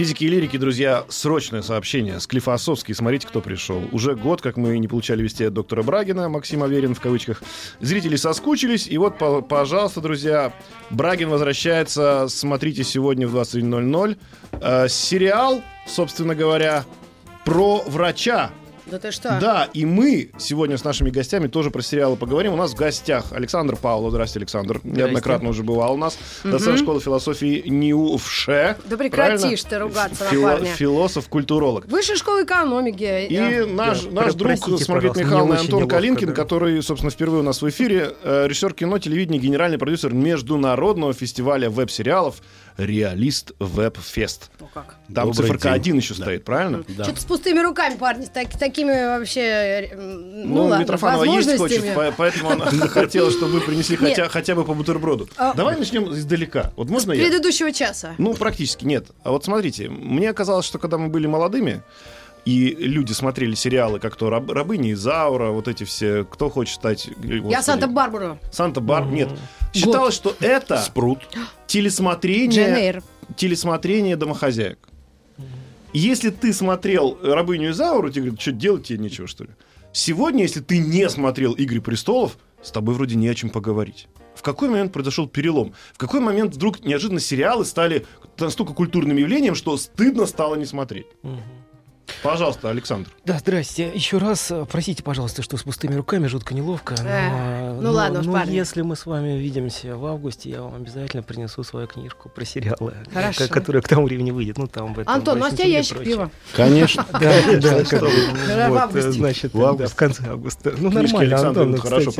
Физики и лирики, друзья, срочное сообщение. Склифосовский, смотрите, кто пришел. Уже год, как мы не получали вести от доктора Брагина, Максим Аверин в кавычках. Зрители соскучились, и вот, по- пожалуйста, друзья, Брагин возвращается. Смотрите сегодня в 21.00. Э, сериал, собственно говоря, про врача. Да ты что? Да, и мы сегодня с нашими гостями тоже про сериалы поговорим. У нас в гостях Александр Павлов. Здравствуйте, Александр. Неоднократно уже бывал у нас. Доцент школы философии НИУФШЕ. Да прекрати Правильно? ты ругаться на Фило- парня. Философ-культуролог. Высшая школа экономики. И э, наш, Да, наш друг с Маргаритой Михайловной Антон неловко, Калинкин, да. который, собственно, впервые у нас в эфире, э, режиссер кино, телевидения, генеральный продюсер международного фестиваля веб-сериалов «Реалист Веб-фест». ну как? Там Добрый циферка день. один еще стоит, правильно? Да. Что-то с пустыми руками, парни, с так- такими вообще, э, ну, Ну, ладно, Митрофанова есть хочет, поэтому она хотела, чтобы вы принесли хотя, хотя бы по бутерброду. А- Давай начнем издалека. Вот можно я? Предыдущего часа. Ну, практически нет. А вот смотрите, мне казалось, что когда мы были молодыми, и люди смотрели сериалы, как то «Раб- «Рабыня Изаура», вот эти все, кто хочет стать... э, Я господи, Санта-Барбару. Санта-Бар... Нет. Считалось, что это Спрут. телесмотрение, телесмотрение домохозяек. И Если ты смотрел «Рабыню Изауру», тебе говорят, что делать тебе нечего, что ли? Сегодня, если ты не смотрел «Игры престолов», с тобой вроде не о чем поговорить. В какой момент произошел перелом? В какой момент вдруг неожиданно сериалы стали настолько культурным явлением, что стыдно стало не смотреть? Пожалуйста, Александр. Да, здрасте. Еще раз, э, простите, пожалуйста, что с пустыми руками жутко неловко. Но, Эх, э, ну ладно уж, но парни. если мы с вами увидимся в августе, я вам обязательно принесу свою книжку про сериалы, Хорошо. ко- которая к тому времени выйдет. Ну, там в этом, Антон, ну а тебя ящик прочее. пива. Конечно. Да, да, э, значит, В конце августа. Ну, нормально, Антон, идут хорошо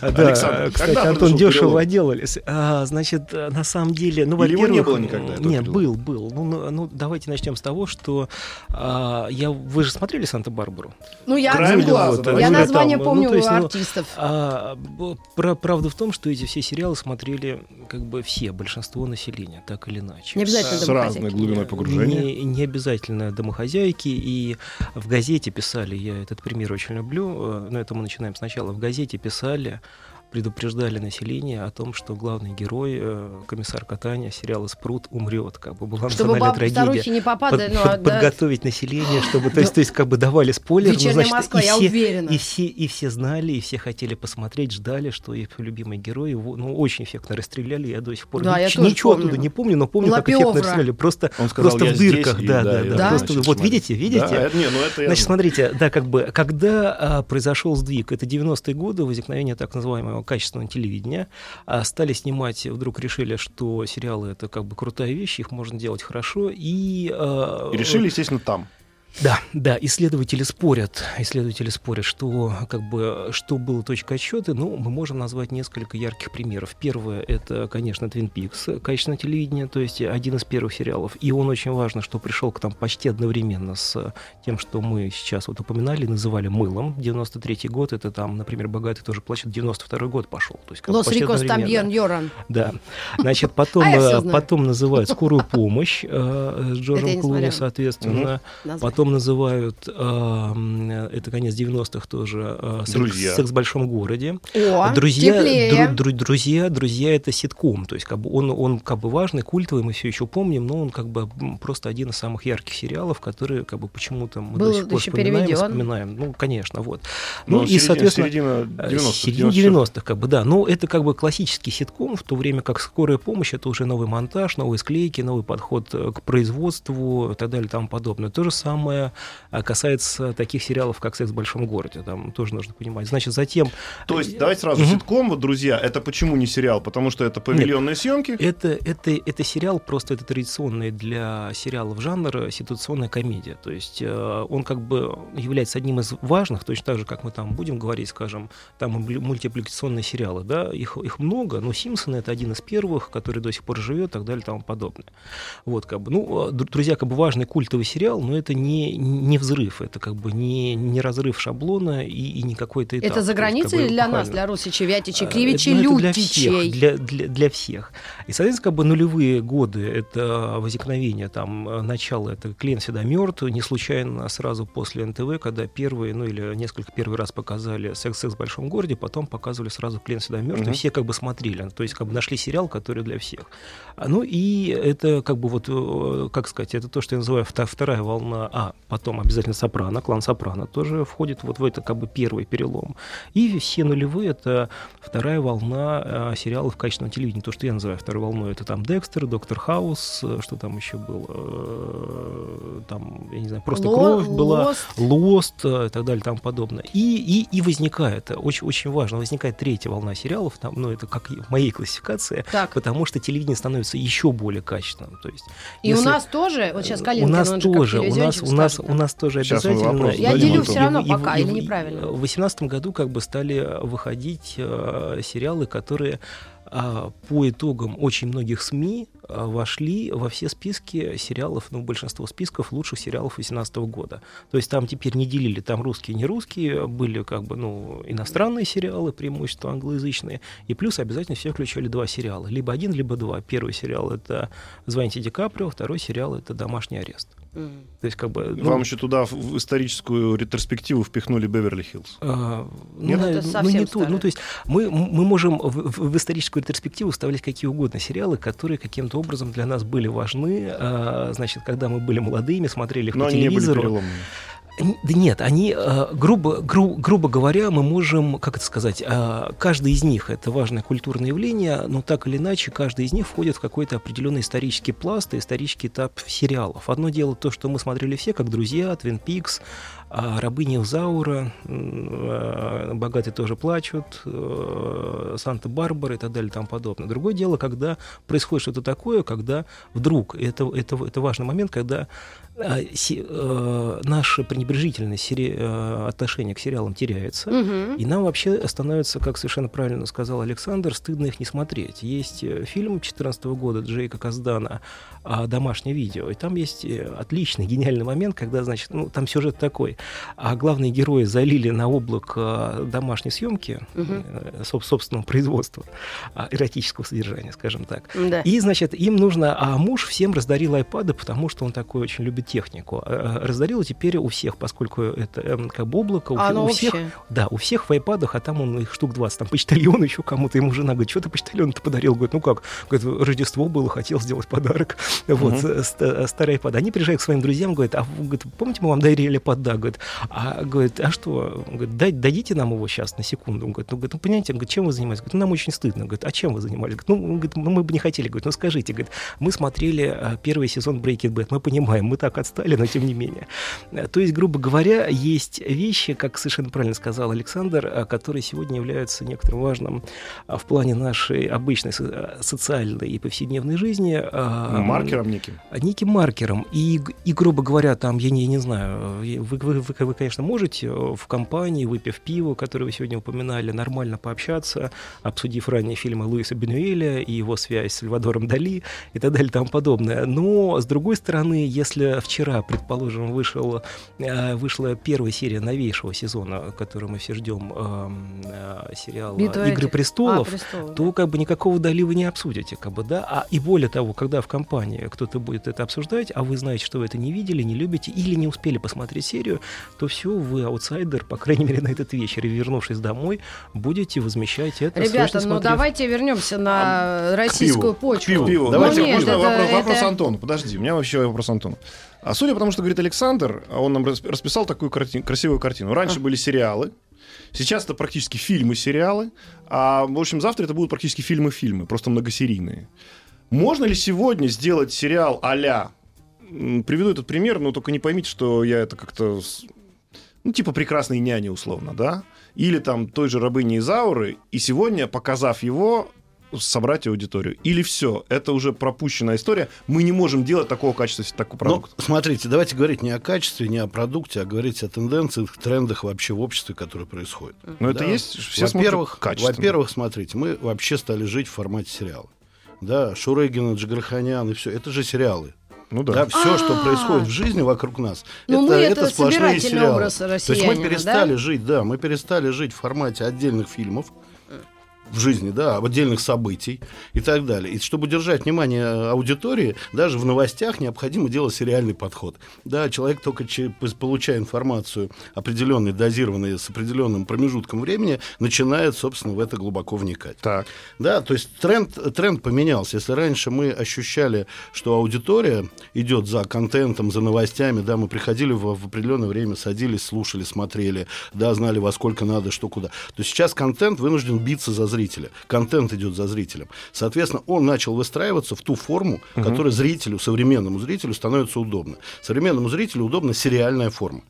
Александр, кстати, Антон дешево отделались. А, значит, э, на самом деле, ну, Или его не было никогда, Нет, был, был. Ну, ну, ну, давайте начнем с того, что а, я, вы же смотрели «Санта-Барбару»? Ну, я, Краем я глаза, да. Ну, название там, помню ну, есть, у ну, артистов. А, б- пра- правда в том, что эти все сериалы смотрели как бы все, большинство населения, так или иначе. Не обязательно С домохозяйки. разной глубиной погружения. Не, не обязательно домохозяйки. И в газете писали, я этот пример очень люблю, э, но это мы начинаем сначала. В газете писали, предупреждали население о том, что главный герой, э, комиссар Катания сериала «Спрут» умрет. Как бы была Чтобы национальная баб, трагедия. не попадали, Под- ну, а, под- да. подготовить население, чтобы, то есть, то есть как бы давали спойлер, ну, Вечерняя значит, Москва, и я все, уверена. и все, и все знали, и все хотели посмотреть, ждали, что их любимый герой, его, ну, очень эффектно расстреляли, я до сих пор Да, я нич- ничего помню. оттуда не помню, но помню, как Лапиовра. эффектно расстреляли, просто, Он сказал, просто «Я в здесь», дырках, и да, да, да, да, просто, начали вот видите, видите? Да, не, ну это Значит, смотрите, да, как бы, когда а, произошел сдвиг, это 90-е годы, возникновение так называемого качественного телевидения, а, стали снимать, вдруг решили, что сериалы это как бы крутая вещь, их можно делать хорошо, и... а, И решили, естественно, там. Да, да, исследователи спорят, исследователи спорят, что как бы что было точкой отсчета. Ну, мы можем назвать несколько ярких примеров. Первое это, конечно, Twin Peaks, качественное телевидение, то есть один из первых сериалов. И он очень важно, что пришел к нам почти одновременно с тем, что мы сейчас вот упоминали, называли мылом. 93 год, это там, например, богатый тоже плачет. 92 год пошел. То есть Лос Рикос. Тамьен Йоран. Да. Значит, потом, А э, потом называют скорую помощь э, с Джорджем Клуни, соответственно. Название. Потом называют, э, это конец 90-х тоже, э, секс, Друзья. «Секс в большом городе». О, друзья, дру- дру- друзья, друзья, это ситком, то есть как бы он, он как бы важный, культовый, мы все еще помним, но он как бы просто один из самых ярких сериалов, которые как бы почему-то мы Был до сих пор вспоминаем, переведен. вспоминаем. Ну, конечно, вот. Ну, Ну, и, середина- соответственно, середина Э, 90-х, середине 90-х, как бы, да. Но это как бы классический ситком, в то время как скорая помощь это уже новый монтаж, новые склейки, новый подход э, к производству и так далее и тому подобное. То же самое а, касается таких сериалов, как «Секс в большом городе». Там тоже нужно понимать. Значит, затем... То есть, давайте сразу, Мгм. ситком, вот, друзья, это почему не сериал? Потому что это павильонные съемки? Это, это, это сериал, просто это традиционный для сериалов жанр ситуационная комедия. То есть э, он как бы является одним из важных, точно так же, как мы там будем говорить, скажем, там мультипликационные сериалы, да, их, их много, но «Симпсоны» — это один из первых, который до сих пор живет и так далее и тому подобное. Вот, как бы, ну, э, дру- друзья, как бы важный культовый сериал, но это не не, не взрыв, это как бы не, не разрыв шаблона и, и не какой-то этап. Это за границей или для нас, для Русичей, Вятичей, Э, Кривичей, ну, это для всех, для, для, для всех. И, соответственно, как бы нулевые годы — это возникновение, там, начало, это «Клиент всегда мертв», не случайно сразу после НТВ, когда первые, ну или несколько первый раз показали «Секс-секс в большом городе», потом показывали сразу «Клиент всегда мертв», и Мгм. все как бы смотрели, то есть как бы нашли сериал, который для всех. А, Ну и это как бы вот, э, как сказать, это то, что я называю вторая волна, а потом обязательно «Сопрано», клан «Сопрано» тоже входит вот в это как бы первый перелом. И все нулевые — это вторая волна э, сериалов качественного телевидения. То, что я называю второй волной, это там «Декстер», «Доктор Хаус», э, что там еще было, э, там, я не знаю, «Просто Ло- кровь» была, Лост. И так далее тому подобное. И, и, и возникает, очень, очень важно, возникает третья волна сериалов, там, ну, это как в моей классификации, Так, потому что телевидение становится еще более качественным. То есть, и у если- нас тоже, вот сейчас у Калинкин, нас же как тоже, у нас, у нас, скажет, у нас тоже Сейчас обязательно. Я делю все равно пока и- или неправильно? В 2018 году как бы стали выходить э, сериалы, которые а, по итогам очень многих СМИ вошли во все списки сериалов, ну, большинство списков лучших сериалов 2018 года. То есть там теперь не делили, там русские, не русские, были как бы, ну, иностранные сериалы, преимущество англоязычные, и плюс обязательно все включали два сериала, либо один, либо два. Первый сериал — это «Звоните Ди Каприо», второй сериал — это «Домашний арест». То есть как бы... ну, Вам еще туда в- историческую ретроспективу впихнули Беверли-Хиллз. А, Нет? ну, Это ну, не то. Ну, то есть мы, мы можем в, в- в историческую ретроспективу вставлять какие угодно сериалы, которые каким-то образом для нас были важны. а, значит, когда мы были молодыми, смотрели их Но по они не были телевизору. Да нет, они, э, грубо, гру- грубо говоря, мы можем, как это сказать, э, каждый из них это важное культурное явление, но так или иначе каждый из них входит в какой-то определенный исторический пласт исторический этап сериалов. Одно дело то, что мы смотрели все, как «Друзья», «Твин Пикс», а «Рабыня Изаура», м, э, «Богатые тоже плачут», «Санта-Барбара» и так далее и тому подобное. Другое дело, когда происходит что-то такое, когда вдруг, это, это, это важный момент, когда наше пренебрежительное сери- э, отношение к сериалам теряется, Мгм. и нам вообще становится, как совершенно правильно сказал Александр, стыдно их не смотреть. Есть э, фильм 2014 года Джейка Каздана а, «Домашнее видео», и там есть э, отличный, гениальный момент, когда, значит, ну, там сюжет такой, а главные герои залили на облак э, домашней съемки, э, соб- собственного производства, а, эротического содержания, скажем так. Да. И, значит, им нужно... А муж всем раздарил айпады, потому что он такой очень любит технику. А, а, Раздарил теперь у всех, поскольку это эм, как бы облако, у, А фе- оно у всех... общее. Да, у всех в айпадах, а там он их штук 20. Там почтальон еще кому-то, ему жена говорит, что ты почтальон-то подарил? Говорит, ну как? Говорит, Рождество было, хотел сделать подарок. Вот, э, ста- старый айпад. Они приезжают к своим друзьям, говорят, а вы, говорит, помните, мы вам дарили айпад? Да, говорит, а, говорит, а что? Он говорит, «Дай- дадите нам его сейчас на секунду. Он говорит, ну, говорит, ну понимаете, он говорит, чем вы занимаетесь? Говорит, ну, нам очень стыдно. Говорит, а чем вы занимались? Говорит, ну, говорит, ну, мы бы не хотели. Говорит, ну, скажите, говорит, мы смотрели а, первый сезон Breaking Bad, мы понимаем, мы так отстали, но тем не менее. Э, То есть, грубо говоря, есть вещи, как совершенно правильно сказал Александр, а, которые сегодня являются некоторым важным а, в плане нашей обычной со- социальной и повседневной жизни. Маркером неким. неким маркером. И, и, грубо говоря, там, я не, я не знаю, э, вы, вы, вы, вы, конечно, можете э, в компании, выпив пиво, которое вы сегодня упоминали, нормально пообщаться, обсудив ранее фильмы Луиса Бенуэля и его связь с Сальвадором Дали и так далее и тому подобное. Но, с другой стороны, если вчера, предположим, вышел, э, вышла первая серия новейшего сезона, который мы все ждем, эм, э, сериала Битва «Игры этих- престолов», А, престолов, то как бы никакого Дали вы не обсудите, как бы, да, а и более того, когда в компании кто-то будет это обсуждать, а вы знаете, что вы это не видели, не любите или не успели посмотреть серию, то все, вы аутсайдер, по крайней мере, на этот вечер, и вернувшись домой, будете возмещать это. Ребята, ну давайте вернемся на российскую почву. Пиво. Ну, Давайте нет, можно это- вопрос, вопрос это- Антону. Подожди, у меня вообще вопрос Антону. А судя по тому, что говорит Александр, он нам рас- расписал такую карти- красивую картину. Раньше А. были сериалы, сейчас это практически фильмы-сериалы, а в общем завтра это будут практически фильмы-фильмы, просто многосерийные. Можно ли сегодня сделать сериал а-ля? Приведу этот пример, но только не поймите, что я это как-то... Ну, типа «Прекрасной няни», условно, да? Или там той же «Рабыни Изауры», и сегодня, показав его, собрать аудиторию. Или все, это уже пропущенная история. Мы не можем делать такого качества, такой Ну, продукт. смотрите, давайте говорить не о качестве, не о продукте, а говорить о тенденциях, трендах вообще в обществе, которые происходят. Но это Да. есть, все Во-первых, во-первых, смотрите, мы вообще стали жить в формате сериала. Да, Шурыгина, Джигарханян и все, это же сериалы. Ну Да, да. все, что А. происходит в жизни вокруг нас, Ну, мы это, это сплошные сериалы. образ То есть мы перестали да? жить, да, мы перестали жить в формате отдельных фильмов в жизни, да, об отдельных событий и так далее. И чтобы удержать внимание аудитории, даже в новостях необходимо делать сериальный подход. Да, человек только получая информацию определенной, дозированной, с определенным промежутком времени, начинает, собственно, в это глубоко вникать. Так. Да, то есть тренд, тренд поменялся. Если раньше мы ощущали, что аудитория идет за контентом, за новостями, да, мы приходили в, в определенное время, садились, слушали, смотрели, да, знали, во сколько надо, что куда, то сейчас контент вынужден биться за зрителя. Контент идет за зрителем. Соответственно, он начал выстраиваться в ту форму, которая зрителю, современному зрителю становится удобна. Современному зрителю удобна сериальная форма.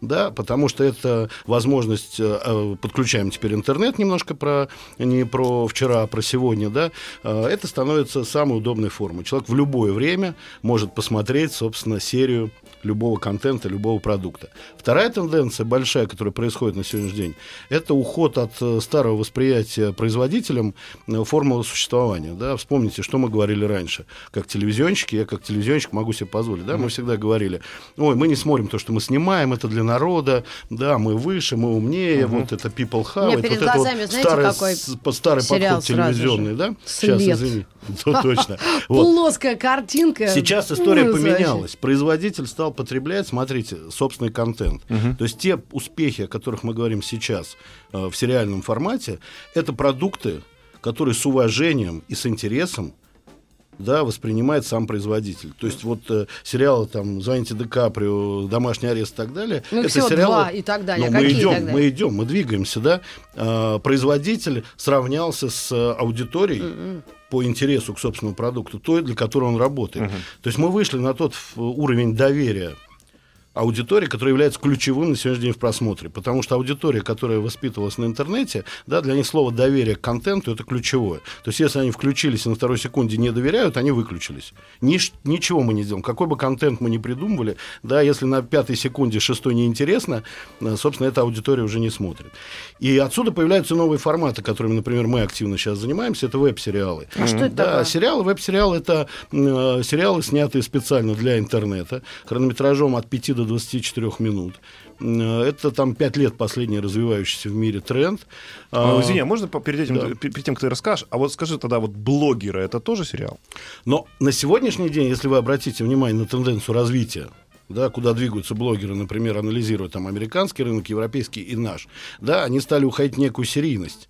Да, потому что это возможность, э, э, подключаем теперь интернет немножко про, не про вчера, а про сегодня, да, э, это становится самой удобной формой. Человек в любое время может посмотреть, собственно, серию любого контента, любого продукта. Вторая тенденция большая, которая происходит на сегодняшний день, это уход от старого восприятия производителем э, формулы существования. Да? Вспомните, что мы говорили раньше. Как телевизионщики, я как телевизионщик могу себе позволить. Да? Мы всегда говорили, ой, мы не смотрим то, что мы снимаем, это для народа, да, мы выше, мы умнее, вот это people перед вот это вот старый, старый подход телевизионный, да? След. Сейчас, извини. Да, Точно. Вот. Плоская картинка. Сейчас история вообще. поменялась. Производитель стал потреблять, смотрите, собственный контент. То есть те успехи, о которых мы говорим сейчас э, в сериальном формате, это продукты, которые с уважением и с интересом да, воспринимает сам производитель. То есть вот э, сериалы там «Звоните Ди Каприо», «Домашний арест» и так далее. Ну, это всего сериалы... два и так далее. Но мы идем, тогда? мы идем, мы двигаемся, да. А, производитель сравнялся с э, аудиторией М-м. По интересу к собственному продукту, той, для которой он работает. То есть мы вышли на тот ф- уровень доверия аудитории, которая является ключевым на сегодняшний день в просмотре. Потому что аудитория, которая воспитывалась на интернете, да, для них слово доверие к контенту это ключевое. То есть, если они включились и на второй секунде не доверяют, они выключились. Нич- ничего мы не делаем. Какой бы контент мы ни придумывали, да, если на пятой секунде шестой неинтересно, э, собственно, эта аудитория уже не смотрит. И отсюда появляются новые форматы, которыми, например, мы активно сейчас занимаемся, это веб-сериалы. А что это Да, такое? сериалы, веб-сериалы это э, сериалы, снятые специально для интернета, хронометражом от 5 до 24 минут. Э, Это там 5 лет последний развивающийся в мире тренд. А, Извини, а можно перед, этим, да. пе- перед тем, как ты расскажешь, а вот скажи тогда, вот блогеры, это тоже сериал? Но на сегодняшний день, если вы обратите внимание на тенденцию развития, да, куда двигаются блогеры, например, анализируя там американский рынок, европейский и наш, да, они стали уходить в некую серийность.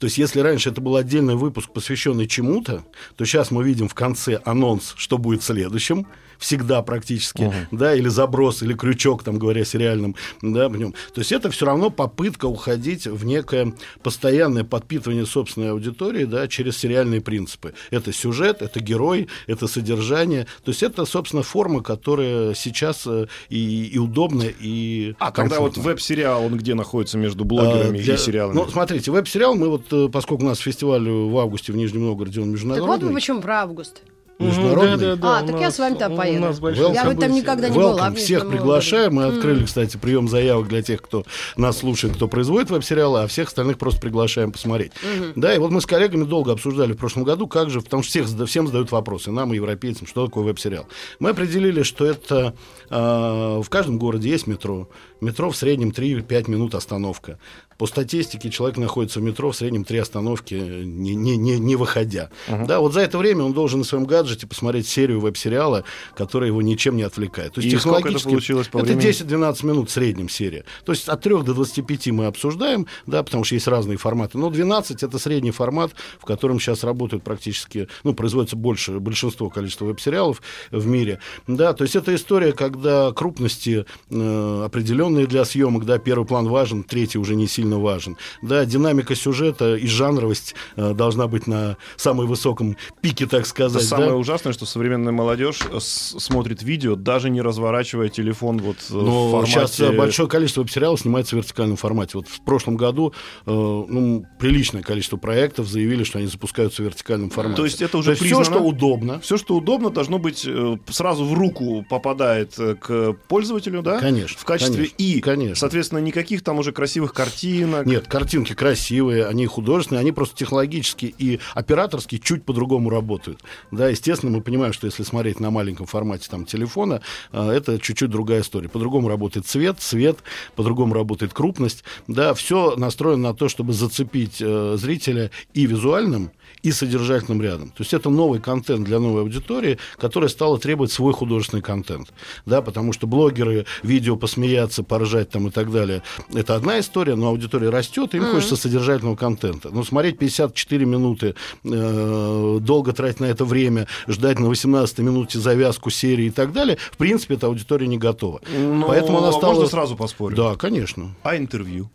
То есть, если раньше это был отдельный выпуск, посвященный чему-то, то сейчас мы видим в конце анонс, что будет следующим, всегда практически, да, или заброс, или крючок, там говоря сериальным, да, в нем. То есть это все равно попытка уходить в некое постоянное подпитывание собственной аудитории, да, через сериальные принципы. Это сюжет, это герой, это содержание. То есть это, собственно, форма, которая сейчас э, и, и удобна, и А тогда вот комфортна. веб-сериал, он где находится между блогерами А, для- и сериалами? Ну, смотрите, веб-сериал, мы вот, э, поскольку у нас фестиваль в августе в Нижнем Новгороде, он Так вот международный. почему про август. Международный. А, так я с вами там поеду. Я бы там никогда не была. Welcome. в Всех приглашаем. Мы открыли, кстати, прием заявок для тех, кто нас слушает, кто производит веб-сериалы, а всех остальных просто приглашаем посмотреть. Да, и вот мы с коллегами долго обсуждали в прошлом году, как же, потому что всех, всем задают вопросы, нам, и европейцам, что такое веб-сериал. Мы определили, что это а, в каждом городе есть метро. Метро в среднем 3-5 минут остановка. По статистике человек находится в метро в среднем 3 остановки, не, не, не, не выходя. Да, вот за это время он должен на своем гаджете посмотреть серию веб-сериала, которая его ничем не отвлекает. То есть И сколько это технологически получилось по это времени? 10-12 минут в среднем серия. То есть от 3 до 25 мы обсуждаем, да, потому что есть разные форматы. Но 12 это средний формат, в котором сейчас работают практически, ну, производится больше, большинство количества веб-сериалов в мире. Да, то есть это история, когда крупности э, определенные для съемок, да, первый план важен, третий уже не сильно важен. Да, динамика сюжета и жанровость э, должна быть на самом высоком пике, так сказать. самое да. Ужасное, что современная молодежь э, смотрит видео, даже не разворачивая телефон вот э, в Но формате... сейчас э, большое количество сериалов снимается в вертикальном формате. Вот в прошлом году э, ну, приличное количество проектов заявили, что они запускаются в вертикальном формате. То есть это уже все, признано? что удобно. Все, что удобно, должно быть сразу в руку попадает к пользователю, да? Конечно, В качестве конечно, и, конечно. соответственно, никаких там уже красивых картинок. Нет, картинки красивые, они художественные, они просто технологически и операторски чуть по-другому работают. Да, естественно, естественно, мы понимаем, что если смотреть на маленьком формате там, телефона, э, это чуть-чуть другая история. По-другому работает цвет, цвет, по-другому работает крупность. Да, все настроено на то, чтобы зацепить э, зрителя и визуальным, и содержательным рядом. То есть это новый контент для новой аудитории, которая стала требовать свой художественный контент. Да, потому что блогеры, видео посмеяться, поржать там и так далее, это одна история, но аудитория растет, и им mm-hmm. хочется содержательного контента. Но смотреть 54 минуты, э, долго тратить на это время, ждать на 18 минуте завязку серии и так далее, в принципе, эта аудитория не готова. Но Поэтому она стала... Можно сразу поспорить? Да, конечно. А интервью?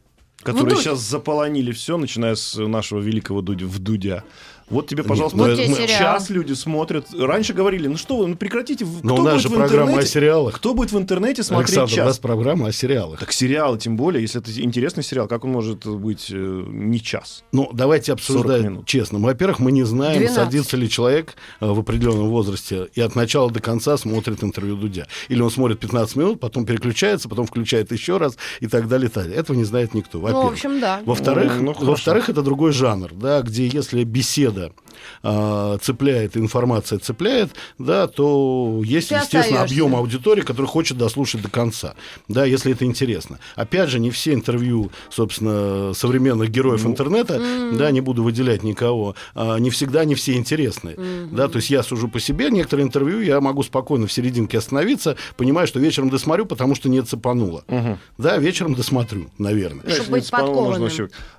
которые сейчас заполонили все, начиная с нашего великого Дудя в Дудя. Вот тебе, пожалуйста, вот мы, сейчас люди смотрят. Раньше говорили, ну что вы, ну прекратите. Но кто у нас же программа о сериалах. Кто будет в интернете смотреть Александр, час? у нас программа о сериалах. Так сериалы, тем более, если это интересный сериал, как он может быть э, не час? Ну, давайте обсуждать честно. Во-первых, мы не знаем, 12. садится ли человек э, в определенном возрасте и от начала до конца смотрит интервью Дудя. Или он смотрит 15 минут, потом переключается, потом включает еще раз и так далее. И так далее. Этого не знает никто. Во-первых. Ну, в общем, да. Во-вторых, ну, ну, во-вторых, это другой жанр, да, где если беседа yayınlanmadı. Э, цепляет, информация цепляет, да, то есть, Ты естественно, остаешься. объем аудитории, который хочет дослушать до конца, да, если это интересно. Опять же, не все интервью, собственно, современных героев ну, интернета, mm. да, не буду выделять никого, а, не всегда не все интересны, mm-hmm. да, то есть я сужу по себе, некоторые интервью я могу спокойно в серединке остановиться, понимаю, что вечером досмотрю, потому что не цепануло, mm-hmm. да, вечером досмотрю, наверное. Чтобы быть подкованным.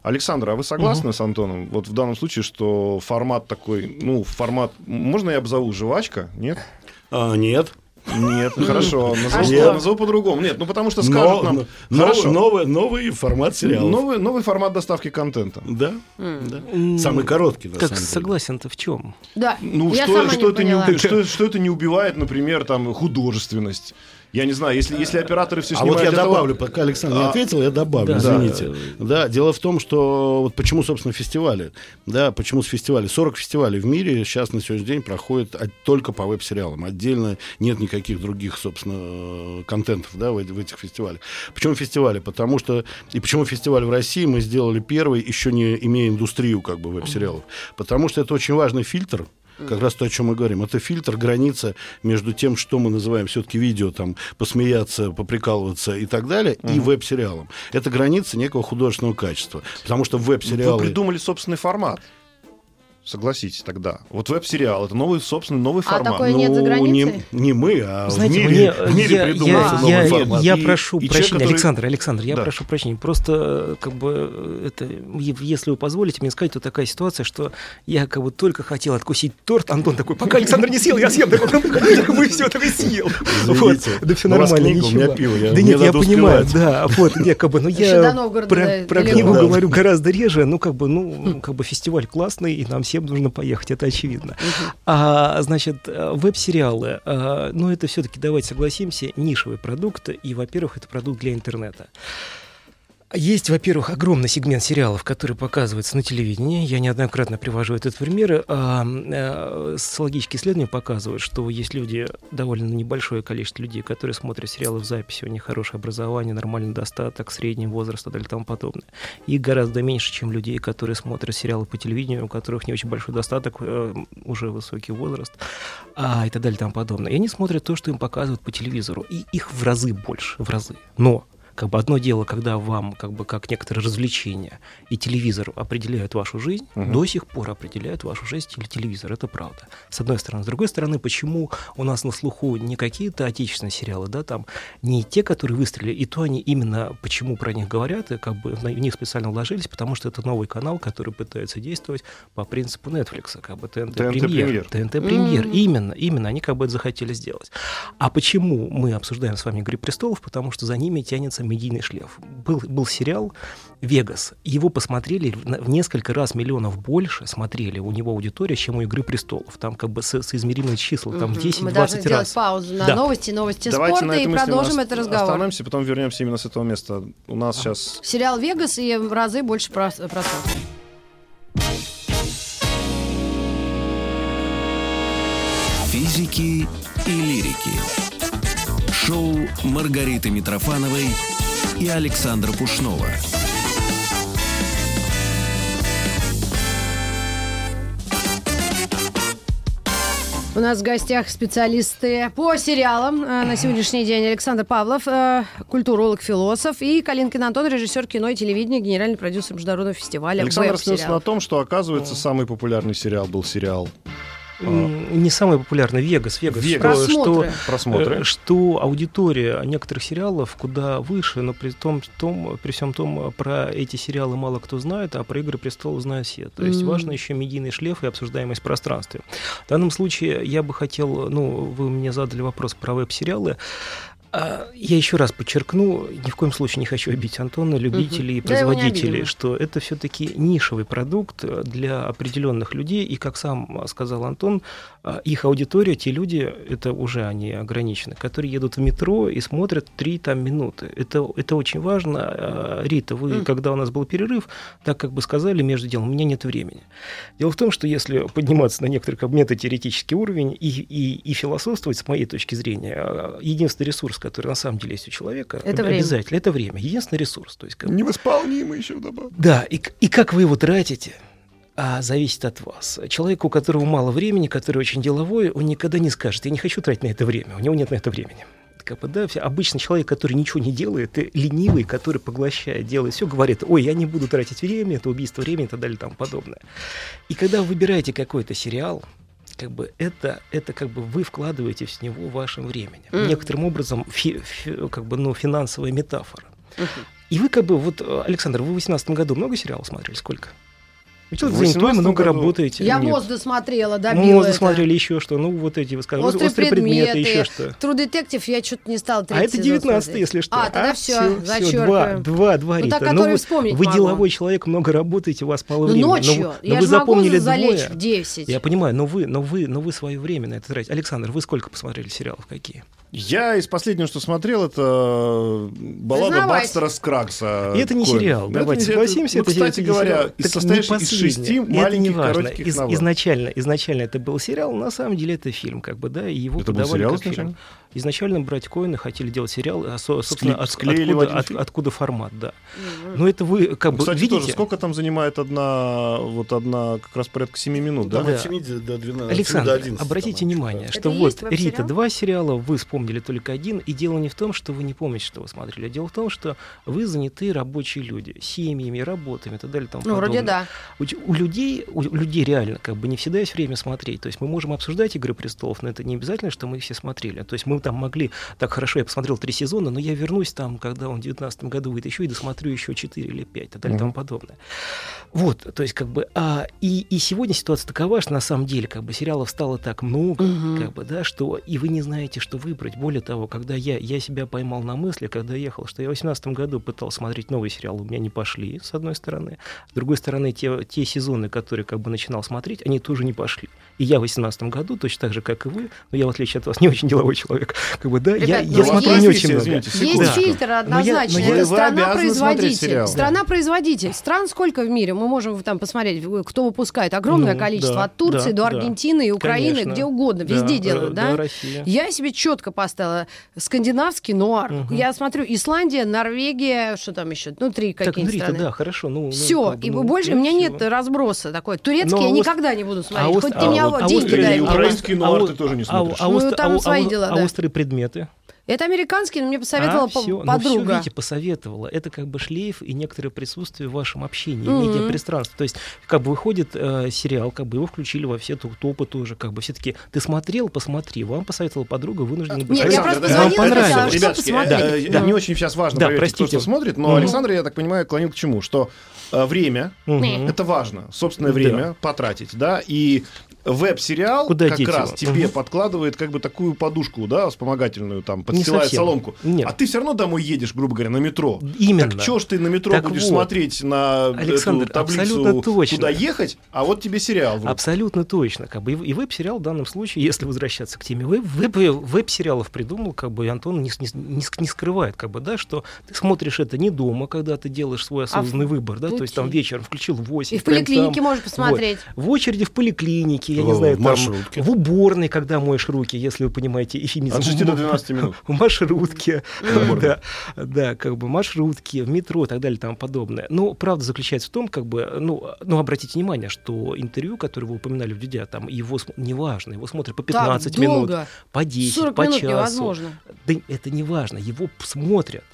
Александр, а вы согласны mm-hmm. с Антоном, вот в данном случае, что формат такой, ну, формат... Можно я обзову «Жвачка»? Нет? А, нет. Нет, хорошо, назову, а назову по-другому. Нет, ну потому что скажут но, нам... Но, хорошо. Новый, новый формат сериала. Новый, новый формат доставки контента. Да, mm. да. Самый короткий, на Так согласен-то в чем? Да, ну, я что, сама что, не это не, что, что это не убивает, например, там, художественность? Я не знаю, если, если операторы все снимают... А вот я добавлю, того... пока Александр а... не ответил, я добавлю, да, извините. Да. да, дело в том, что вот почему, собственно, фестивали, да, почему с фестивалей. 40 фестивалей в мире сейчас на сегодняшний день проходят только по веб-сериалам. Отдельно нет никаких других, собственно, контентов, да, в, в этих фестивалях. Почему фестивали? Потому что... И почему фестиваль в России мы сделали первый, еще не имея индустрию, как бы, веб-сериалов? Потому что это очень важный фильтр, как раз то, о чем мы говорим. Это фильтр, граница между тем, что мы называем все-таки видео, там, посмеяться, поприкалываться и так далее, угу. и веб-сериалом. Это граница некого художественного качества. Потому что веб-сериалы... Вы придумали собственный формат. Согласитесь тогда. Вот веб-сериал это новый, собственно, новый а формат. Такое ну, нет за границей? Не, не мы, а Знаете, в мире, мне, в мире я, придумался я, новый я, формат. Я, я прошу и прощения, который... Александр, Александр, я да. прошу прощения. Просто, как бы, это, если вы позволите мне сказать, то такая ситуация, что я как бы только хотел откусить торт, Антон такой, пока Александр не съел, я съем. Вы все это съел. Вот. Да все нормально, ничего. Да нет, я понимаю, да. Вот, я как бы, ну я про книгу говорю гораздо реже, ну как бы, ну как бы фестиваль классный, и нам всем нужно поехать это очевидно. А, значит, э, веб-сериалы, а, ну, это все-таки, давайте согласимся, нишевый продукт, и, во-первых, это продукт для интернета. Есть, во-первых, огромный сегмент сериалов, который показывается на телевидении. Я неоднократно привожу этот пример. А, а, социологические исследования показывают, что есть люди, довольно небольшое количество людей, которые смотрят сериалы в записи, у них хорошее образование, нормальный достаток, средний возраст и далее тому подобное. Их гораздо меньше, чем людей, которые смотрят сериалы по телевидению, у которых не очень большой достаток, э, уже высокий возраст а, и так далее и тому подобное. И они смотрят то, что им показывают по телевизору. И их в разы больше, в разы. Но как бы одно дело, когда вам, как бы как некоторое развлечение, и телевизор определяет вашу жизнь, угу. до сих пор определяет вашу жизнь или телевизор. Это правда. С одной стороны. С другой стороны, почему у нас на слуху не какие-то отечественные сериалы, да, там, не те, которые выстрелили, и то они именно, почему про них говорят, и как бы в них специально вложились, потому что это новый канал, который пытается действовать по принципу Netflix, как бы ТНТ, ТНТ Премьер. ТНТ Премьер. Mm-hmm. Именно, именно, они как бы это захотели сделать. А почему мы обсуждаем с вами «Игры престолов»? Потому что за ними тянется медийный шлейф. Был, был сериал «Вегас». Его посмотрели в несколько раз миллионов больше смотрели у него аудитория, чем у «Игры престолов». Там как бы со, соизмеримые числа, там 10-20 Мы должны делать паузу на да. новости, новости Давайте спорта и продолжим этот разговор. Остановимся, потом вернемся именно с этого места. У нас а. сейчас... Сериал «Вегас» и в разы больше просмотров. Физики и лирики. Шоу Маргариты Митрофановой и Александра Пушнова. У нас в гостях специалисты по сериалам э, на сегодняшний день Александр Павлов, э, культуролог, философ, и Калинкин Антон, режиссер кино и телевидения, генеральный продюсер международного фестиваля Александр снился на том, что, оказывается, самый популярный сериал был сериал Не самый популярный Вегас. Вегас. Вегас. Что, что, Просмотры. просмотры. э, что аудитория некоторых сериалов куда выше, но при том, том, при всем том, про эти сериалы мало кто знает, а про «Игры престолов» знают все. То есть Мгм. важно еще медийный шлейф и обсуждаемость в пространстве. В данном случае я бы хотел, ну, вы мне задали вопрос про веб-сериалы. А, Я еще раз подчеркну, ни в коем случае не хочу обидеть Антона, любителей и Да, его не производителей, обидно. что это все-таки нишевый продукт для определенных людей. И, как сам сказал Антон, а, их аудитория, те люди, это уже они ограничены, которые едут в метро и смотрят три там минуты. Это, это очень важно. Рита, вы, Мгм. когда у нас был перерыв, так как бы сказали между делом, у меня нет времени. Дело в том, что если подниматься на некоторый метатеоретический уровень и, и, и философствовать, с моей точки зрения, единственный ресурс, который на самом деле есть у человека, Это время. обязательно, это время. Единственный ресурс. То есть, как Невосполнимый еще вдобавок. да, и, и как вы его тратите, а, зависит от вас. Человек, у которого мало времени, который очень деловой, он никогда не скажет, я не хочу тратить на это время, у него нет на это времени. Все- обычно человек, который ничего не делает, и ленивый, который поглощает, делает все, говорит, ой, я не буду тратить время, это убийство времени и так далее и тому подобное. И когда вы выбираете какой-то сериал, как бы это, это как бы вы вкладываете в него вашим временем. Мгм. Некоторым образом фи- фи- как бы, ну, финансовая метафора. Мгм. И вы как бы, вот, э, Александр, вы в 2018 году много сериалов смотрели? Сколько? Вы человек занятой, 18 много году работаете. Я Нет. мост досмотрела, добила Мост это. смотрели еще что. Ну, вот эти, вы сказали, Острые острые предметы, предметы. еще что. True Detective я что-то не стала А третий это сезон 19 смотреть. если что. А, тогда все, всё, всё, Два, два, два, Ну, Рита. так, который вы, вспомнить вы могу. деловой человек, много работаете, у вас мало Ну, времени. Но ночью. вы- но я вы же могу запомнили залечь двое. в 10. Я понимаю, но вы, но вы, но вы свое время на это тратите. Александр, вы сколько посмотрели сериалов, какие? Я из последнего, что смотрел, это баллада Признавайся. Бакстера Скрагса. И это не Коэн. сериал. Да, Давайте это- согласимся. ну, это, кстати это говоря, из состоящий из шести маленьких коротких Из- новелл. изначально, изначально это был сериал, на самом деле это фильм, как бы, да, и его Это был подавали сериал как фильм. Изначально? Братья Коэны хотели делать сериал, а, со- собственно, Скле- от- откуда, от- откуда формат, да. Но это вы как бы Кстати, видите. тоже, сколько там занимает одна, вот одна, как раз порядка 7 минут, да? Там Да. от 7 до 12, Александр, до 11. обратите там, внимание, Это что вот? Рита два сериала, вы вспомнили только один, и дело не в том, что вы не помните, что вы смотрели, а дело в том, что вы занятые рабочие люди, семьями, работами и так далее. тому Ну, вроде подобное. да. У, у людей, у людей реально как бы не всегда есть время смотреть. То есть мы можем обсуждать «Игры престолов», но это не обязательно, что мы их все смотрели. То есть мы там могли, так хорошо, я посмотрел три сезона, но я вернусь там, когда он в 2019 году выйдет еще и досмотрю еще 4 или 5 и так далее и тому подобное. Вот, то есть как бы, а, и, и сегодня ситуация такова, что на самом деле как бы сериалов стало так много, Мгм. как бы, да, что и вы не знаете, что выбрать. Более того, когда я, я себя поймал на мысли, когда ехал, что я в 2018 году пытался смотреть новые сериалы, у меня не пошли, с одной стороны. С другой стороны, те, те сезоны, которые как бы начинал смотреть, они тоже не пошли. И я в 2018 году, точно так же, как и вы, но я, в отличие от вас, не очень деловой человек, как бы, да, я, Ребят, я ну, смотрю есть- не очень много. Извините, Есть фильтр Но я- однозначно. но я- Это обязаны смотреть страна-производитель. Страна-производитель. Стран сколько в мире? Мы можем там посмотреть, кто выпускает. Огромное Ну, количество. да, От Турции да, до да. Аргентины и Украины, Конечно. где угодно. Да, Везде э, делают, да? Россия. Я себе четко поставила скандинавский нуар. Мгм. Я смотрю Исландия, Норвегия, что там еще? Ну, три ну, Рита, страны. да, хорошо. Ну, ну, Все, бы, и ну, больше ну, у меня нет разброса такой. Турецкий Ну, я а ост- никогда не буду смотреть. ост- Хоть а ты мне вот а деньги А украинский вот- нуар а ты тоже не а- смотришь. а Ну, там а- свои а- дела, а да. острые предметы. Это американский, но мне посоветовала а, по-. Ну, подруга. всё, видите, посоветовала. Это как бы шлейф и некоторое присутствие в вашем общении, Мгм. медиапространстве. То есть, как бы выходит э, сериал, как бы его включили во все топы тоже, как бы все-таки ты смотрел, посмотри, вам посоветовала подруга, вынуждена быть. Нет, я просто да, позвонила, вам понравилось. Ребятки, посмотреть. э, Да. Не очень сейчас важно Да, проверить, кто простите. что смотрит, но Мгм. Александр, я так понимаю, клонил к чему? Что э, время Мгм. это важно, собственное Да. время потратить, да, и веб-сериал Куда как раз его? тебе Мгм. подкладывает как бы такую подушку, да, вспомогательную, там, подстилает совсем. соломку. Нет. А ты все равно домой едешь, грубо говоря, на метро. Именно. Так что ж ты на метро Так будешь вот. смотреть на Александр, эту таблицу, абсолютно точно. куда ехать, а вот тебе сериал. вдруг. Абсолютно точно. Как бы, и, веб-сериал в данном случае, если возвращаться к теме веб, веб, веб-сериалов придумал, как бы и Антон не, не, не, не скрывает, как бы, да, что ты смотришь это не дома, когда ты делаешь свой осознанный выбор, да, то есть там вечером включил в 8. И в поликлинике можно посмотреть. В очереди в поликлинике, я В- не знаю, в там, маршрутке. в уборной, когда моешь руки, если вы понимаете эфемизм. От 6 до 12 минут. в маршрутке, да, да, как бы маршрутки, в метро и так далее и тому подобное. Но правда заключается в том, как бы, ну, ну обратите внимание, что интервью, которое вы упоминали в Дудя, там его неважно, его смотрят по 15 Так минут, долго. по 10, 40 по минут часу. невозможно. Да это не важно, его смотрят.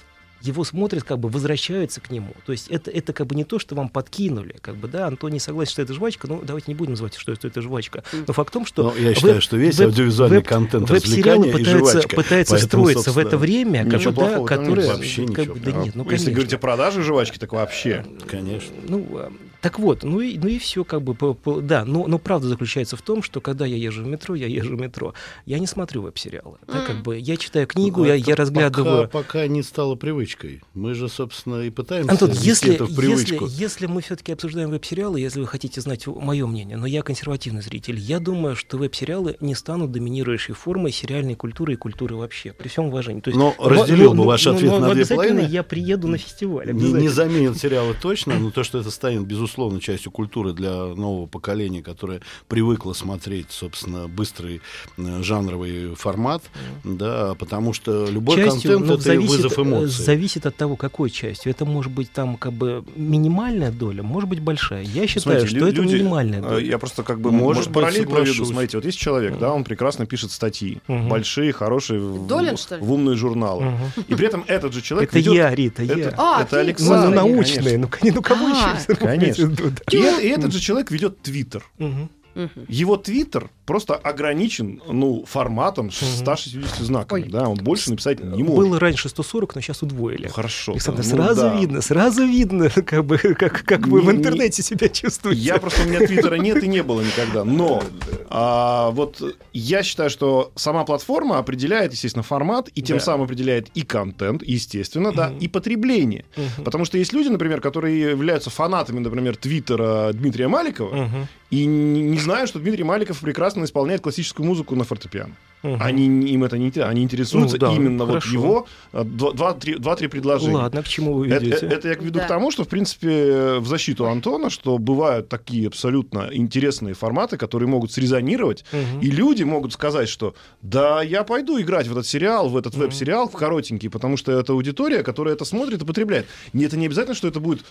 Его смотрят, как бы возвращаются к нему. То есть это, это как бы не то, что вам подкинули. Как бы, да, Антон не согласен, что это жвачка, но давайте не будем называть, что это, это жвачка. Но факт в том, что Но я считаю, что весь аудиовизуальный контент веб-сериалы развлекания и пытаются, жвачка. пытаются Поэтому, строиться в это время, как бы, да, которое... вообще как ничего. бы, да нет, ну, Если конечно. говорить о продаже жвачки, так вообще. Конечно. Ну, а, так вот, ну и, ну и все, как бы, по- по- да, но, но правда заключается в том, что когда я езжу в метро, я езжу в метро, я не смотрю веб-сериалы. Да, как бы, я читаю книгу, Ну, я, я разглядываю... Пока, пока не стало привычкой. Мы же, собственно, и пытаемся Антон, если, это в если, привычку. если мы все-таки обсуждаем веб-сериалы, если вы хотите знать мое мнение, но я консервативный зритель, я думаю, что веб-сериалы не станут доминирующей формой сериальной культуры и культуры вообще, при всем уважении. То есть, Но но- разделил но- бы ваш но- ответ но- на но две обязательно половины. я приеду на фестиваль. Не, не заменит сериалы точно, но то, что это станет, безусловно, частью культуры для нового поколения, которое привыкло смотреть, собственно, быстрый э, жанровый формат, да, потому что любой частью, контент ну, это зависит, вызов э, эмоций. зависит от того, какой частью. Это может быть там как бы минимальная доля, может быть большая. Я считаю, Смотрите, что лю- это люди, минимальная э, доля. Я просто как бы Может может, быть, параллель проведу. Смотрите, вот есть человек, да, он прекрасно пишет статьи, Мгм. большие, хорошие, в, Долин, что ли? в умные журналы. Мгм. И при этом этот же человек Это ведет- я, Рита, это, я. А, это ты? Ну, Александр. ну, конечно. научные, ну, ну А, еще? конечно. Да. И, и этот же человек ведет Твиттер. Мгм. Мгм. Его Твиттер просто ограничен ну, форматом с 160 знаками. Ой. Да, он больше написать не может. Было раньше 140, но сейчас удвоили. Хорошо. Александр, Ну, сразу да. видно, сразу видно, как, бы, как, как вы Не- в не- интернете себя чувствуете. Я просто у меня твиттера нет и не было никогда. Но а, вот я считаю, что сама платформа определяет, естественно, формат, и тем Да. самым определяет и контент, естественно, да, Мгм. и потребление. Мгм. Потому что есть люди, например, которые являются фанатами, например, твиттера Дмитрия Маликова, Мгм. И не, не знают, что Дмитрий Маликов прекрасно исполняет классическую музыку на фортепиано. Мгм. Они им это не они интересуются Ну да, именно вот хорошо. его э, два- два-три предложения. Ладно, к чему вы Это, ведете? это я веду Да. к тому, что, в принципе, в защиту Антона, что бывают такие абсолютно интересные форматы, которые могут срезонировать, Мгм. и люди могут сказать, что да, я пойду играть в этот сериал, в этот Мгм. веб-сериал, в коротенький, потому что это аудитория, которая это смотрит и потребляет. Не, это не обязательно, что это будет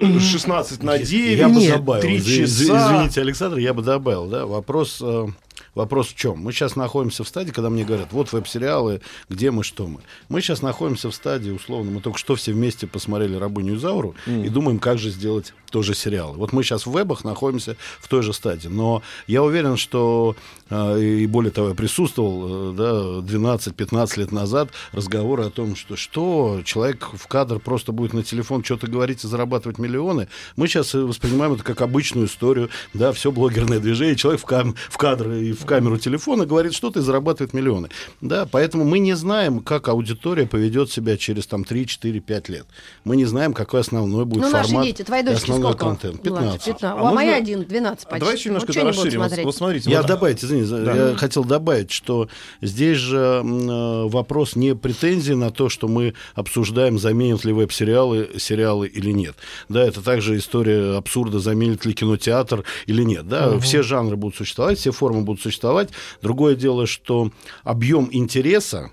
16 на 9, Я бы Нет, добавил, 3 Изв- из- часа. извините, Александр, я бы добавил, да, вопрос, э, вопрос в чем? Мы сейчас находимся в стадии, когда мне говорят, вот веб-сериалы, где мы, что мы. Мы сейчас находимся в стадии, условно, мы только что все вместе посмотрели «Рабыню Изауру» и думаем, как же сделать тоже сериалы. Вот мы сейчас в вебах находимся в той же стадии, но я уверен, что, э, и более того, я присутствовал, э, да, 12-15 лет назад разговоры о том, что, что человек в кадр просто будет на телефон что-то говорить и зарабатывать миллионы. Мы сейчас воспринимаем это как обычную историю, да, все блогерное движение, человек в, кам- в кадр и в камеру телефона говорит что-то и зарабатывает миллионы. Да, поэтому мы не знаем, как аудитория поведет себя через там 3, 4, 5 лет. Мы не знаем, какой основной будет Ну, формат наши дети, твои и дочки основной сколько? контент. Ну, ладно, 15. 15. А А, моя можно- один, 12 А почти. давайте еще немножко Вот расширим. Вот, вот смотрите. Я вот- добавить, извини, за- Да. я хотел добавить, что здесь же э, вопрос не претензии на то, что мы обсуждаем, заменят ли веб-сериалы сериалы или нет. Да, это также история абсурда, заменит ли кинотеатр или нет. Да, все жанры будут существовать, все формы будут существовать. Другое дело, что объем интереса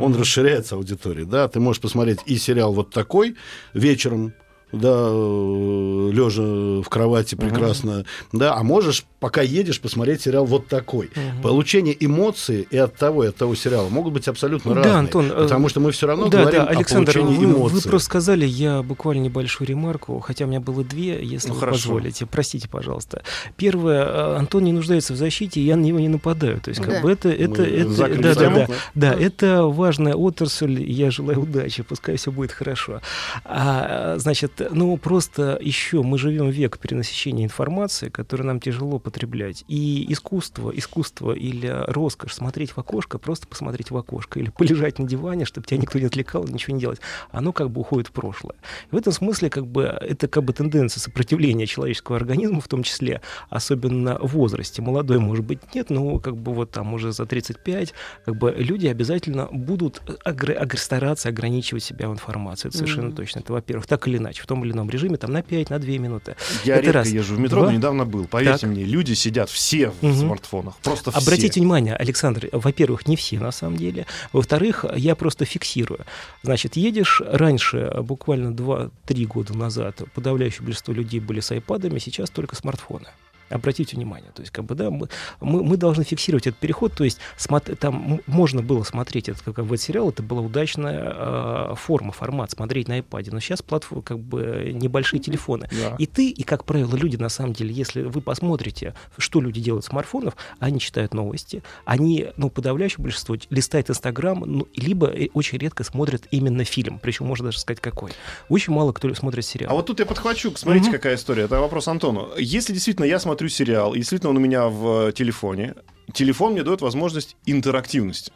он расширяется аудиторией, да, ты можешь посмотреть и сериал вот такой вечером, да, лежа в кровати прекрасно, да, а можешь, пока едешь, посмотреть сериал вот такой. Получение эмоций и от того, и от того сериала могут быть абсолютно Да, разные. Антон, э, потому что мы все равно да, говорим да, Александр, о получении вы, вы эмоций. просто сказали, я буквально небольшую ремарку, хотя у меня было две, если Ну, вы хорошо. позволите. Простите, пожалуйста. Первое, э, Антон не нуждается в защите, я на него не нападаю. То есть, как Да. бы это, это, Мы это, да, да, тему. да, да, это важная отрасль, я желаю удачи, пускай все будет хорошо. А, значит, ну просто еще мы живем в век перенасыщения информации, которую нам тяжело потреблять. И искусство, искусство или роскошь смотреть в окошко, просто посмотреть в окошко, или полежать на диване, чтобы тебя никто не отвлекал, ничего не делать, оно как бы уходит в прошлое. В этом смысле как бы это как бы тенденция сопротивления человеческого организма, в том числе, особенно в возрасте. Молодой, может быть, нет, но как бы вот там уже за 35, как бы люди обязательно будут огр- огр- стараться ограничивать себя в информации. Это совершенно Мгм. точно. Это, во-первых, так или иначе, в том или ином режиме, там на 5, на 2 минуты. Я Это редко раз. езжу в метро, Два. но недавно был. Поверьте Так. мне, люди люди сидят все в Мгм. смартфонах. Просто все. Обратите внимание, Александр, во-первых, не все на самом деле. Во-вторых, я просто фиксирую. Значит, едешь раньше, буквально 2-3 года назад, подавляющее большинство людей были с айпадами, сейчас только смартфоны. Обратите внимание, то есть, как бы, да, мы, мы, мы должны фиксировать этот переход, то есть, смот- там можно было смотреть этот, как бы, сериал, это была удачная э, форма, формат, смотреть на iPad, но сейчас платформа, как бы, небольшие телефоны. Да. И ты, и, как правило, люди, на самом деле, если вы посмотрите, что люди делают с смартфонов, они читают новости, они, ну, подавляющее большинство листает Инстаграм, ну, либо э, очень редко смотрят именно фильм, причем можно даже сказать, какой. Очень мало кто смотрит сериал. А вот тут я подхвачу. Смотрите, Мгм. какая история. Это вопрос Антону. Если действительно я смотрю сериал, и действительно он у меня в э, телефоне, телефон мне дает возможность интерактивности.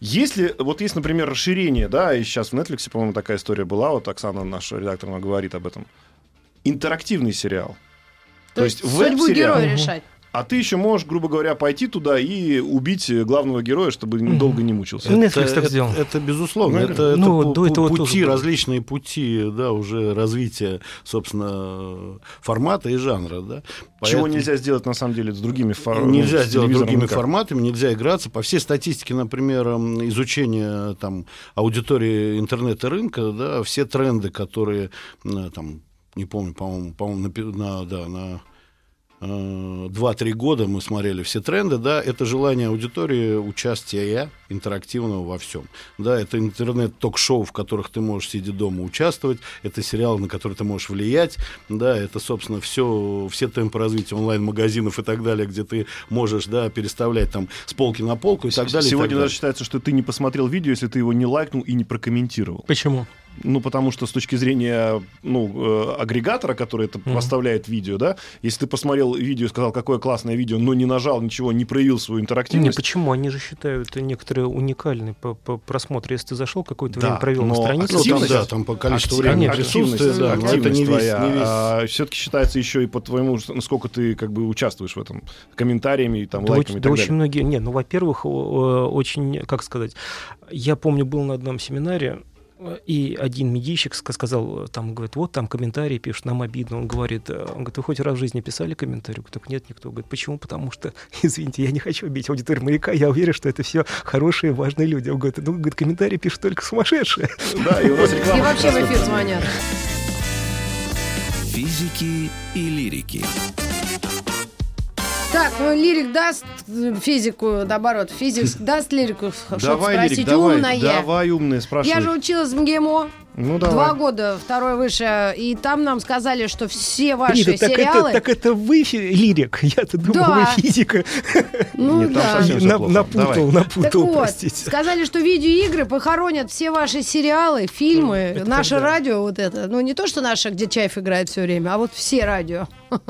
Если, вот есть, например, расширение, да, и сейчас в Netflix, по-моему, такая история была, вот Оксана, наш редактор, она говорит об этом. Интерактивный сериал. То, есть судьбу веб-сериал. героя решать. А ты еще можешь, грубо говоря, пойти туда и убить главного героя, чтобы долго не мучился. Netflix это, так это- сделал. это безусловно. Ну, это это ну, пу- до пу- этого тоже пути, было. различные пути, да, уже развития, собственно, формата и жанра, да. Чего Поэтому- нельзя сделать, на самом деле, с другими фор- Нельзя ну, с сделать другими никак. форматами, нельзя играться. По всей статистике, например, изучения там, аудитории интернета рынка, да, все тренды, которые, там, не помню, по-моему, по-моему на, да, на 2-3 года мы смотрели все тренды, да, это желание аудитории участия интерактивного во всем. Да, это интернет-ток-шоу, в которых ты можешь, сидя дома, участвовать, это сериалы, на которые ты можешь влиять, да, это, собственно, все, все темпы развития онлайн-магазинов и так далее, где ты можешь, да, переставлять там с полки на полку и так далее. Сегодня так далее. даже считается, что ты не посмотрел видео, если ты его не лайкнул и не прокомментировал. Почему? Ну, потому что с точки зрения ну, э, агрегатора, который это Мгм. поставляет видео, да, если ты посмотрел видео и сказал, какое классное видео, но не нажал ничего, не проявил свою Не, интерактивность, почему? Они же считают некоторые уникальные по, по просмотру. Если ты зашел какое-то Да, время провел на странице, Ну, там, активность- да, там по количеству Актив- времени активность, присутствия, да, но это активность не весь, твоя, не весь. все-таки считается еще и по твоему, насколько ты как бы участвуешь в этом, комментариями, и, там, Да, лайками очень, и да так очень далее. многие. Не, ну, во-первых, очень, как сказать, я помню, был на одном семинаре, и один медийщик ска- сказал, там, говорит, вот там комментарии пишут, нам обидно. Он говорит, э, он говорит, вы хоть раз в жизни писали комментарий? Так нет, никто. Говорит, почему? Потому что, извините, я не хочу обидеть аудиторию маяка, я уверен, что это все хорошие, важные люди. Он говорит, ну, говорит, комментарии пишут только сумасшедшие. Да, и у нас И реклама. вообще в эфир звонят. Физики и лирики. Так, ну лирик даст физику, наоборот, физик даст лирику, чтобы Давай, спросить, Лирик, давай, умная. давай, умная, спрашивай. Я же училась в МГИМО Ну, два давай. года, второй выше, и там нам сказали, что все ваши Рита, так, сериалы... это, так это вы лирик? Я-то думал, Да. вы физика. Ну Нет, да. На- напутал, Давай. напутал, Так вот, простите. сказали, что видеоигры похоронят все ваши сериалы, фильмы, Это наше когда? радио вот это. Ну, не то, что наше, где Чаев играет все время, а вот все радио.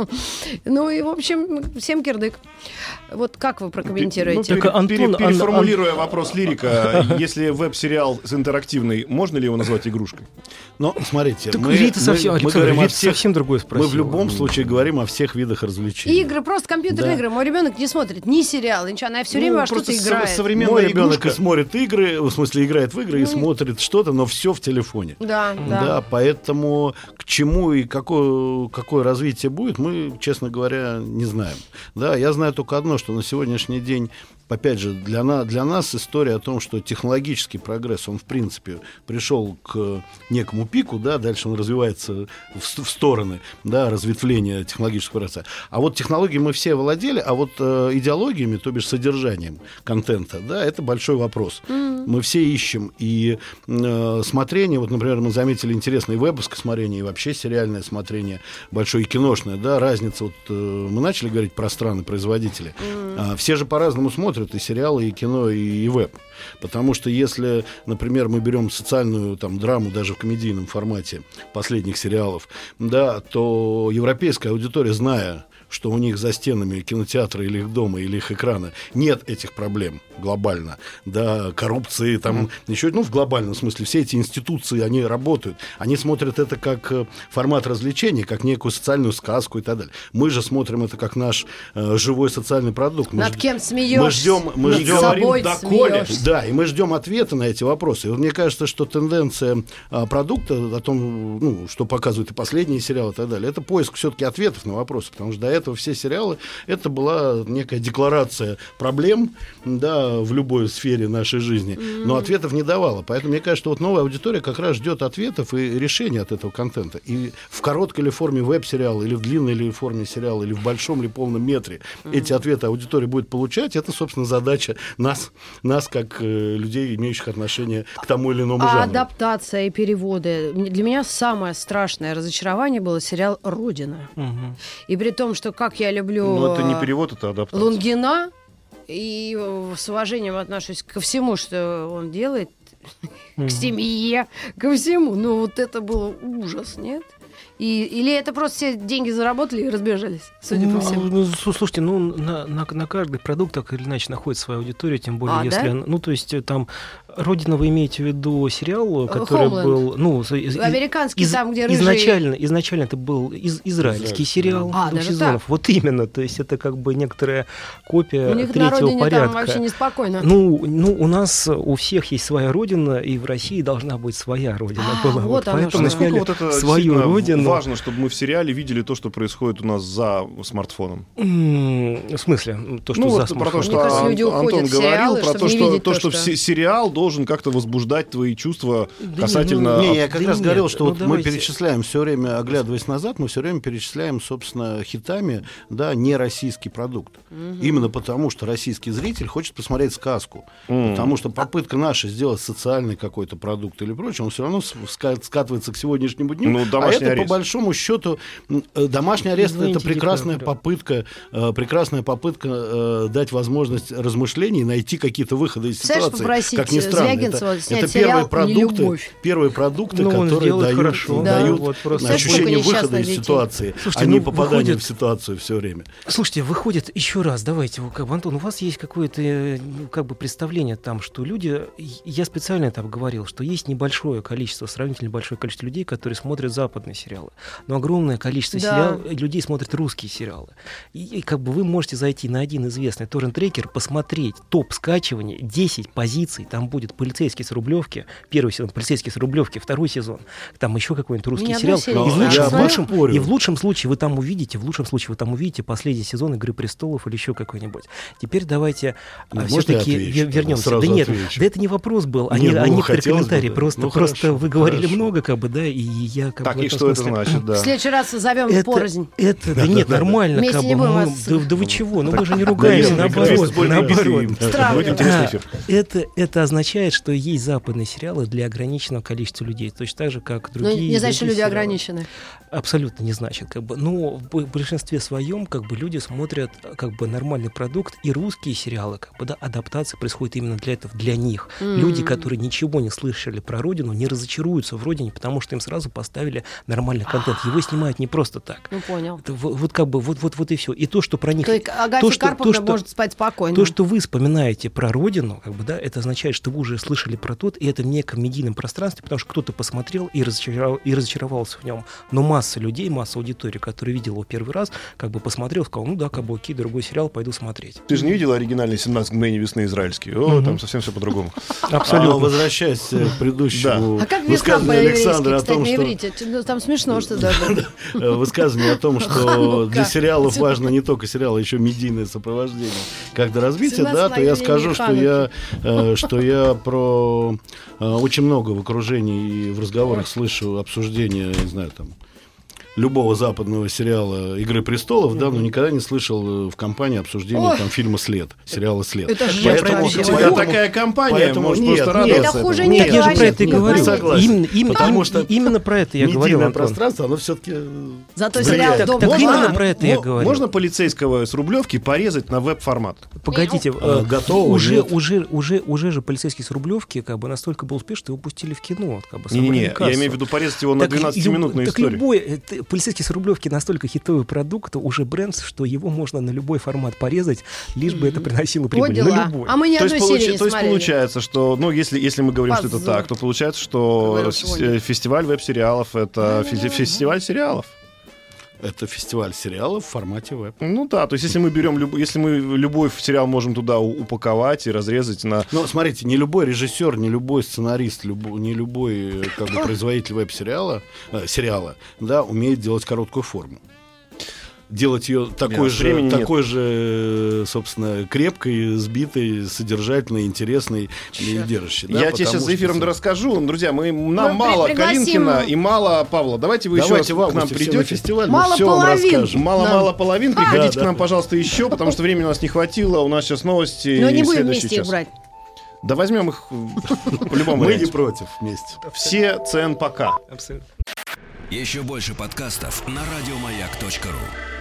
Ну и, в общем, всем кирдык. Вот как вы прокомментируете? Ну, пере- Так, Антон, пере- Ан- переформулируя вопрос лирика, если веб-сериал с интерактивный, можно ли его назвать игрушкой? Но смотрите, Так мы, Рита мы- совсем, мы говорим Рита всех, совсем другое мы спросила. в любом случае говорим о всех видах развлечений. Игры, просто компьютерные Да. игры. Мой ребенок не смотрит ни сериалы, ничего. Она все время Ну, во что-то играет. современная Мой ребенок игрушка. и смотрит игры, в смысле играет в игры и Ну, смотрит что-то, но все в телефоне. Да, Да. да. поэтому к чему и какое, какое развитие будет, мы, честно говоря, не знаем. Да, я знаю только одно, что на сегодняшний день, опять же, для, на, для нас история о том, что технологический прогресс, он, в принципе, пришел к некому пику, да, дальше он развивается в, в стороны, да, разветвления технологического процесса. А вот технологии мы все владели, а вот э, идеологиями, то бишь содержанием контента, да, это большой вопрос. Мы все ищем. И э, смотрение, вот, например, мы заметили интересное вебовское смотрение и вообще сериальное смотрение, большое и киношное, да, разница. Вот э, мы начали говорить про страны-производители. А, все же по-разному смотрят и сериалы, и кино, и, и веб. Потому что если, например, мы берем социальную там, драму даже в комедийном формате последних сериалов, да, то европейская аудитория, зная что у них за стенами кинотеатра или их дома, или их экрана нет этих проблем глобально, да, коррупции, там, еще, ну, в глобальном смысле, все эти институции, они работают, они смотрят это как э, формат развлечения, как некую социальную сказку и так далее. Мы же смотрим это как наш э, живой социальный продукт. Мы Над ж- кем смеешься? Мы ждем, мы Над ждем, собой доколе. да, и мы ждем ответа на эти вопросы. И вот мне кажется, что тенденция а, продукта, о том, ну, что показывают и последние сериалы и так далее, это поиск все-таки ответов на вопросы, потому что до этого все сериалы, это была некая декларация проблем, да, в любой сфере нашей жизни, но ответов не давала. Поэтому мне кажется, что вот новая аудитория как раз ждет ответов и решений от этого контента. И в короткой или форме веб-сериала, или в длинной или форме сериала, или в большом или полном метре эти ответы аудитория будет получать, это, собственно, задача нас, нас как э, людей, имеющих отношение к тому или иному А жанру. адаптация и переводы. Для меня самое страшное разочарование было сериал «Родина». Мгм. И при том, что как я люблю Ну, это не э, перевод, это адаптация. Лунгина, и с уважением отношусь ко всему, что он делает, к семье, ко всему. Ну, вот это был ужас, нет? И, или это просто все деньги заработали и разбежались, судя по Ну, всему. ну, слу- слушайте, ну на, на, на каждый продукт так или иначе находит свою аудиторию, тем более А, если, да? она- ну то есть э, там Родина вы имеете в виду сериал, который Homeland. был, ну из- Американский из- там, где рыжие... изначально, изначально это был из, израильский сериал да. А, двух даже сезонов. Вот именно, то есть это как бы некоторая копия У них на третьего родине порядка. там вообще неспокойно. Ну, ну, у нас у всех есть своя родина, и в России должна быть своя родина. А, была. вот оно поэтому что. Сняли вот это свою действительно родину. важно, чтобы мы в сериале видели то, что происходит у нас за смартфоном. В смысле? То, что ну за вот про то, смартфоном. что Мне кажется, Ан- люди уходят Антон в говорил, сериалы, про чтобы то, не что, видеть то, то, что что- се- сериал должен как-то возбуждать твои чувства Да касательно... не, ну, Не, я как Да раз нет, говорил, что ну вот мы давайте. перечисляем все время, оглядываясь назад, мы все время перечисляем, собственно, хитами, да, не российский продукт. Именно потому, что российский зритель хочет посмотреть сказку. М. Потому что попытка наша сделать социальный какой-то продукт или прочее, он все равно скатывается к сегодняшнему дню. Ну, а домашний это, арест. по большому счету, э, домашний арест Извините, это прекрасная попытка, э, прекрасная попытка э, дать возможность размышлений, найти какие-то выходы из ситуации. попросить как ни странно, Звягинцева это, это первые продукты, первые продукты, Ну, он которые дают, хорошо, да, дают вот просто. ощущение Сколько выхода из детей. ситуации, Слушайте, а не ну, попадания выходит- в ситуацию все время. Слушайте, выходит еще раз, давайте, как бы, Антон, у вас есть какое-то э, ну, как бы представление там, что люди, я специально это обговорил, что есть небольшое количество, сравнительно большое количество людей, которые смотрят западные сериалы, но огромное количество Да. сериал, людей смотрят русские сериалы. И, и как бы вы можете зайти на один известный торрент-трекер, посмотреть топ скачивания, 10 позиций, там будет полицейский с Рублевки, первый сезон, полицейский с Рублевки, второй сезон, там еще какой-нибудь русский одной сериал. И в лучшем, в лучшем- и в лучшем случае вы там увидите, в лучшем случае вы там увидите последний сезон Игры престолов или еще какой-нибудь. Теперь давайте Ну, можно все-таки вернемся. Сразу Да нет, отвечу. да это не вопрос был, а, Не, не, а ну, некоторые хотелось бы, комментарии. да. Просто, Ну, просто хорошо, вы говорили хорошо. много, как бы, да, и я как Так, бы и что это смысле- значит, да? В следующий раз зовем Это, порознь. это, да нет, нормально, Вместе как не будем мы- вас- да, да вы чего, ну мы же не Да ругаемся, нет, наоборот, наоборот. Странно. Это, это означает, что есть западные сериалы для ограниченного количества людей, точно так же, как Ну, другие. не значит, что люди сериалы. ограничены. Абсолютно не значит, как бы. Но в бо- большинстве своем, как бы, люди смотрят как бы нормальный продукт, и русские сериалы, как бы, да, адаптация происходит именно для этого, для них. Люди, которые ничего не слышали про родину, не разочаруются в родине, потому что им сразу поставили нормальный контент. Его снимают не просто так. Ну, понял. Это вот, вот как бы вот вот вот и все. И то, что про них То есть Агафья то, что- то, что- может спать спокойно. то, что вы вспоминаете про родину, как бы, да, это означает, что вы уже слышали про тот, и это в неком медийном пространстве, потому что кто-то посмотрел и, разочаровал, и разочаровался в нем. Но масса людей, масса аудитории, которая видела его первый раз, как бы посмотрел, сказал, ну да, как бы окей, другой сериал, пойду смотреть. Ты же не видел оригинальный 17 мгновений весны израильский? О, Мгм. там совсем все по-другому. А возвращаясь э, к предыдущему А как весна по-еврейски, Александра о кстати, том, на иврите? Ну, Там смешно, что даже. э, высказывание о том, что Ханука. для сериалов важно не только сериал, а еще медийное сопровождение, как до развития, Цена да, то я скажу, что я, э, что я про э, очень много в окружении и в разговорах слышу обсуждения, не знаю, там любого западного сериала «Игры престолов», да, но никогда не слышал э, в компании обсуждения Ой. там фильма «След», сериала «След». Это же Поэтому- тебя поэтому- такая компания, поэтому можешь нет, просто нет. радоваться. Это хуже этому. не Нет, я же про это и говорю. согласен. Именно, именно, Потому именно- что именно про это я говорю, Медийное Антон. пространство, оно все-таки... Зато Влияет. сериал Так- «Дом так два». именно про это я говорю. Можно полицейского с Рублевки порезать на веб-формат? Погодите, А, э, готово, уже, уже, уже, уже же полицейский с Рублевки как бы настолько был успешен, что его пустили в кино. Как бы, собрали Не-не-не, я имею в виду порезать его на Так 12-минутную люб- историю. Так любой, э, полицейский с Рублевки настолько хитовый продукт, уже бренд, что его можно на любой формат порезать, лишь бы это приносило Вот прибыль. На дела. любой. А мы ни То есть, одной серии получи- не то есть получается, что, ну, если, если мы говорим, что это Позор. так, то получается, что э, фестиваль веб-сериалов это фестиваль сериалов. Это фестиваль сериалов в формате веб. Ну да, то есть если мы берем любой, если мы любой сериал можем туда упаковать и разрезать на Но смотрите, не любой режиссер, не любой сценарист, любо- не любой э, как бы, производитель веб-сериала, э, сериала, да, умеет делать короткую форму. Делать ее такой, Да, же, нет. такой же, собственно, крепкой, сбитой, содержательной, интересной и держащей. да, Я тебе сейчас за что- эфиром расскажу. Друзья, мы, нам Мы мало при- пригласим- Калинкина и мало Павла. Давайте вы Давайте еще к нам придете. фестиваль, мы Мало все вам половин. расскажем. Мало-мало половин. Приходите Да, к нам, да. пожалуйста, еще, потому что времени у нас не хватило. У нас сейчас новости. Но и не будем следующий вместе их час. брать. Да возьмем их в любом Мы не против вместе. Все ЦН пока. Абсолютно. Еще больше подкастов на радиомаяк.ру.